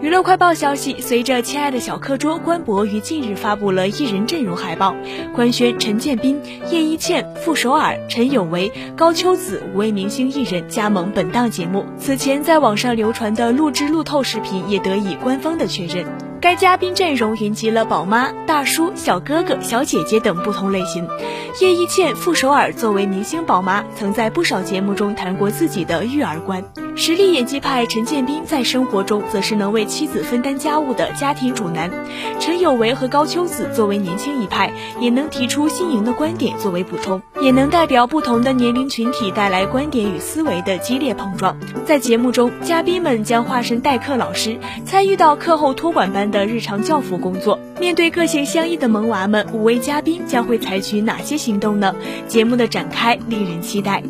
娱乐快报消息：随着《亲爱的小课桌》官博于近日发布了艺人阵容海报，官宣陈建斌、叶一茜、傅首尔、陈有为、高秋子五位明星艺人加盟本档节目。此前在网上流传的录制路透视频也得以官方的确认。该嘉宾阵容云集了宝妈、大叔、小哥哥、小姐姐等不同类型。叶一茜、傅首尔作为明星宝妈，曾在不少节目中谈过自己的育儿观。实力演技派陈建斌在生活中则是能为妻子分担家务的家庭主男。陈有为和高秋子作为年轻一派，也能提出新颖的观点作为补充，也能代表不同的年龄群体带来观点与思维的激烈碰撞。在节目中，嘉宾们将化身代课老师，参与到课后托管班。的日常教辅工作，面对个性相异的萌娃们，五位嘉宾将会采取哪些行动呢？节目的展开令人期待。